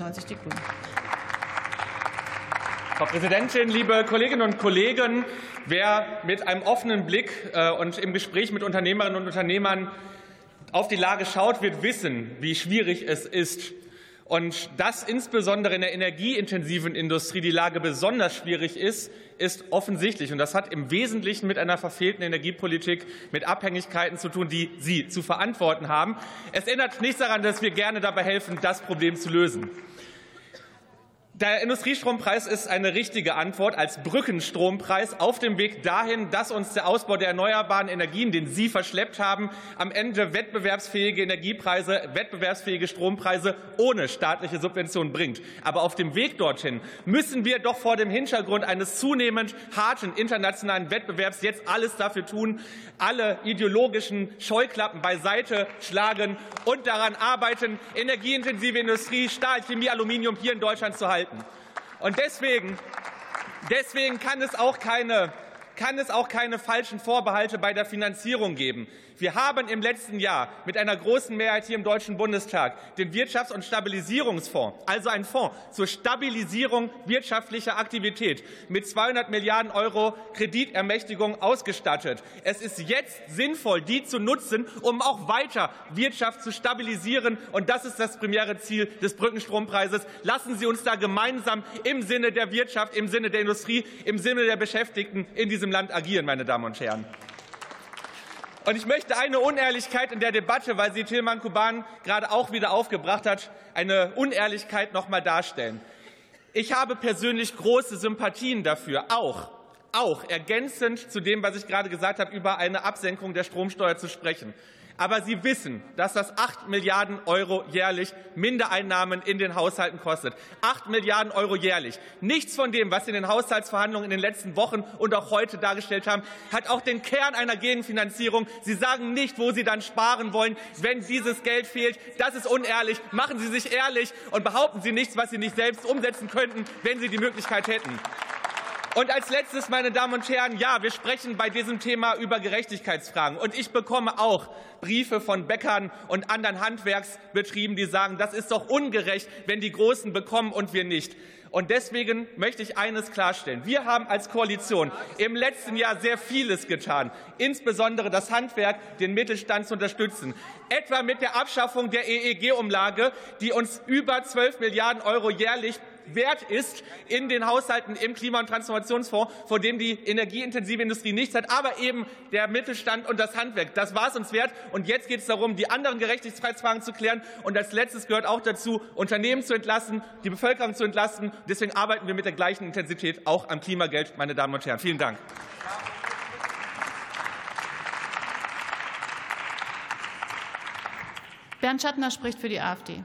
90 Die Grünen. Frau Präsidentin, liebe Kolleginnen und Kollegen! Wer mit einem offenen Blick äh, und im Gespräch mit Unternehmerinnen und Unternehmern auf die Lage schaut, wird wissen, wie schwierig es ist, und dass insbesondere in der energieintensiven Industrie die Lage besonders schwierig ist, ist offensichtlich. Und das hat im Wesentlichen mit einer verfehlten Energiepolitik, mit Abhängigkeiten zu tun, die Sie zu verantworten haben. Es ändert nichts daran, dass wir gerne dabei helfen, das Problem zu lösen. Der Industriestrompreis ist eine richtige Antwort als Brückenstrompreis auf dem Weg dahin, dass uns der Ausbau der erneuerbaren Energien, den Sie verschleppt haben, am Ende wettbewerbsfähige Energiepreise, wettbewerbsfähige Strompreise ohne staatliche Subvention bringt. Aber auf dem Weg dorthin müssen wir doch vor dem Hintergrund eines zunehmend harten internationalen Wettbewerbs jetzt alles dafür tun, alle ideologischen Scheuklappen beiseite schlagen und daran arbeiten, energieintensive Industrie, Stahl, Chemie, Aluminium hier in Deutschland zu halten halten. Und deswegen, deswegen kann es auch keine kann es auch keine falschen Vorbehalte bei der Finanzierung geben. Wir haben im letzten Jahr mit einer großen Mehrheit hier im Deutschen Bundestag den Wirtschafts- und Stabilisierungsfonds, also einen Fonds zur Stabilisierung wirtschaftlicher Aktivität, mit 200 Milliarden Euro Kreditermächtigung ausgestattet. Es ist jetzt sinnvoll, die zu nutzen, um auch weiter Wirtschaft zu stabilisieren. Und das ist das primäre Ziel des Brückenstrompreises. Lassen Sie uns da gemeinsam im Sinne der Wirtschaft, im Sinne der Industrie, im Sinne der Beschäftigten in diesem Land agieren, meine Damen und Herren. Und ich möchte eine Unehrlichkeit in der Debatte, weil sie Tilman Kuban gerade auch wieder aufgebracht hat, eine Unehrlichkeit noch mal darstellen. Ich habe persönlich große Sympathien dafür, auch, auch ergänzend zu dem, was ich gerade gesagt habe, über eine Absenkung der Stromsteuer zu sprechen. Aber Sie wissen, dass das 8 Milliarden Euro jährlich Mindereinnahmen in den Haushalten kostet. 8 Milliarden Euro jährlich. Nichts von dem, was Sie in den Haushaltsverhandlungen in den letzten Wochen und auch heute dargestellt haben, hat auch den Kern einer Gegenfinanzierung. Sie sagen nicht, wo Sie dann sparen wollen, wenn dieses Geld fehlt. Das ist unehrlich. Machen Sie sich ehrlich und behaupten Sie nichts, was Sie nicht selbst umsetzen könnten, wenn Sie die Möglichkeit hätten. Und als letztes, meine Damen und Herren, ja, wir sprechen bei diesem Thema über Gerechtigkeitsfragen. Und ich bekomme auch Briefe von Bäckern und anderen Handwerksbetrieben, die sagen, das ist doch ungerecht, wenn die Großen bekommen und wir nicht. Und deswegen möchte ich eines klarstellen. Wir haben als Koalition im letzten Jahr sehr vieles getan, insbesondere das Handwerk, den Mittelstand zu unterstützen. Etwa mit der Abschaffung der EEG-Umlage, die uns über 12 Milliarden Euro jährlich wert ist in den Haushalten im Klima- und Transformationsfonds, vor dem die energieintensive Industrie nichts hat, aber eben der Mittelstand und das Handwerk. Das war es uns wert. Und jetzt geht es darum, die anderen Gerechtigkeitsfragen zu klären. Und als letztes gehört auch dazu, Unternehmen zu entlasten, die Bevölkerung zu entlasten. Deswegen arbeiten wir mit der gleichen Intensität auch am Klimageld, meine Damen und Herren. Vielen Dank. Bernd Schattner spricht für die AfD.